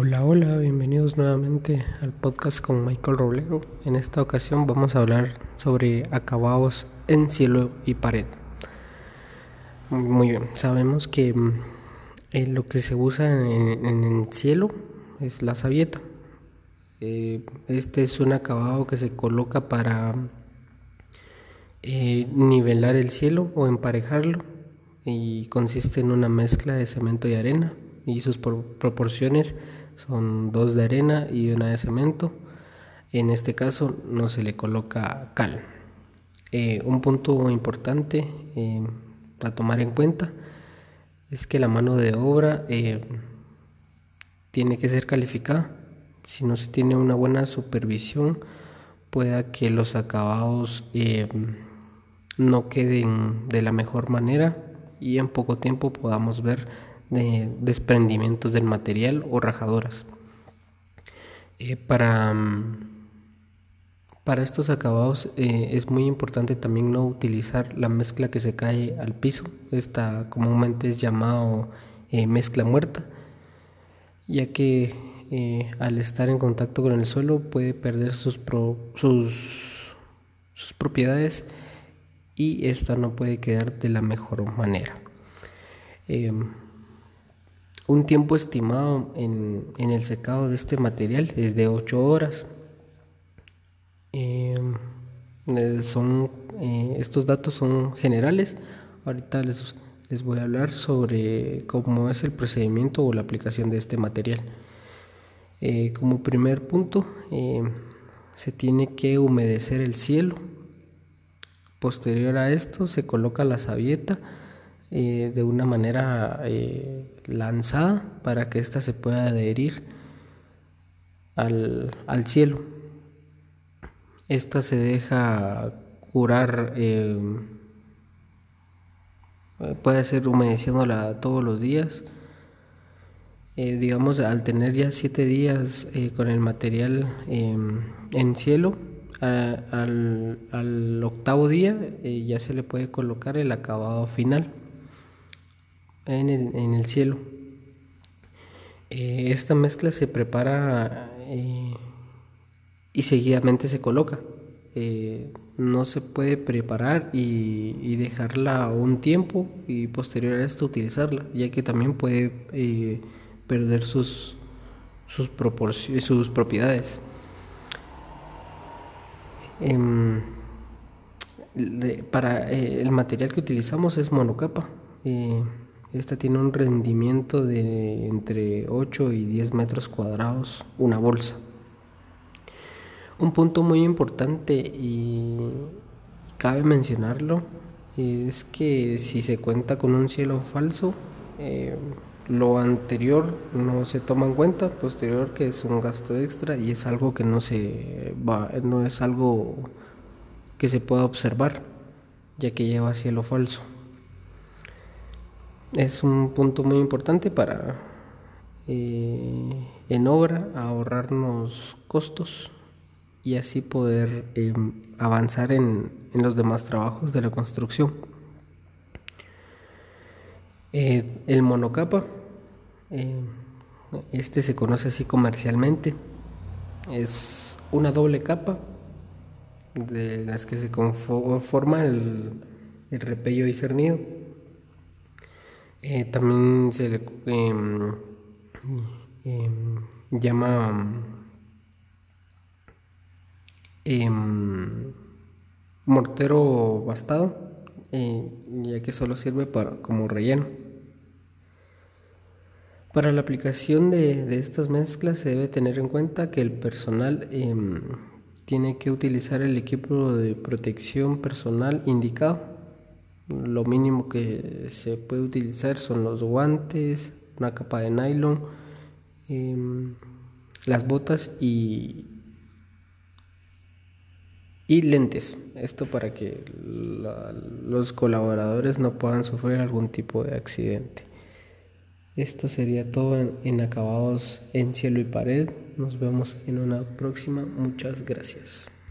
Hola, hola, bienvenidos nuevamente al podcast con Michael Roblero. En esta ocasión vamos a hablar sobre acabados en cielo y pared. Muy bien, sabemos que mm, eh, lo que se usa en, el cielo es la sabieta. Eh, este es un acabado que se coloca para eh, nivelar el cielo o emparejarlo y consiste en una mezcla de cemento y arena y sus proporciones son dos de arena y una de cemento. En este caso no se le coloca cal. Eh, un punto importante eh, a tomar en cuenta es que la mano de obra eh, tiene que ser calificada. Si no se tiene una buena supervisión, pueda que los acabados no queden de la mejor manera y en poco tiempo podamos ver de desprendimientos del material o rajadoras. Eh, para, para estos acabados eh, es muy importante también no utilizar la mezcla que se cae al piso. Esta comúnmente es llamado eh, mezcla muerta, ya que al estar en contacto con el suelo puede perder sus, sus, sus propiedades y esta no puede quedar de la mejor manera. Un tiempo estimado en, el secado de este material es de 8 horas. Em, eh, son, eh, estos datos son generales. Ahorita les, les voy a hablar sobre cómo es el procedimiento o la aplicación de este material. Eh, como primer punto, se tiene que humedecer el cielo. Posterior a esto, se coloca la sabieta eh, de una manera eh, lanzada para que ésta se pueda adherir al, cielo. Esta se deja curar, eh, puede ser humedeciéndola todos los días. digamos, al tener ya siete días con el material en cielo, al, al, octavo día ya se le puede colocar el acabado final en el, cielo. Eh, esta mezcla se prepara eh, y seguidamente se coloca. Eh, no se puede preparar y, dejarla un tiempo y posterior a esto utilizarla, ya que también puede perder sus, sus, sus propiedades. Em, para el material que utilizamos es monocapa. Esta tiene un rendimiento de entre 8 y 10 metros cuadrados una bolsa. Un punto muy importante y cabe mencionarlo es que si se cuenta con un cielo falso, eh, lo anterior no se toma en cuenta, posterior que es un gasto extra y es algo que no se va, no es algo que se pueda observar, ya que lleva cielo falso es un punto muy importante para eh, en obra ahorrarnos costos y así poder em, avanzar en, los demás trabajos de la construcción. Eh, el monocapa, eh, este se conoce así comercialmente, es una doble capa de las que se conforma el, el repello y cernido eh, también se le em, em, llama em, mortero bastado, eh, ya que solo sirve para, como relleno. Para la aplicación de, de, estas mezclas se debe tener en cuenta que el personal tiene que utilizar el equipo de protección personal indicado lo mínimo que se puede utilizar son los guantes, una capa de nylon, em, las botas y, y lentes. Esto para que los colaboradores no puedan sufrir algún tipo de accidente. Esto sería todo en, en acabados en cielo y pared. Nos vemos en una próxima. Muchas gracias.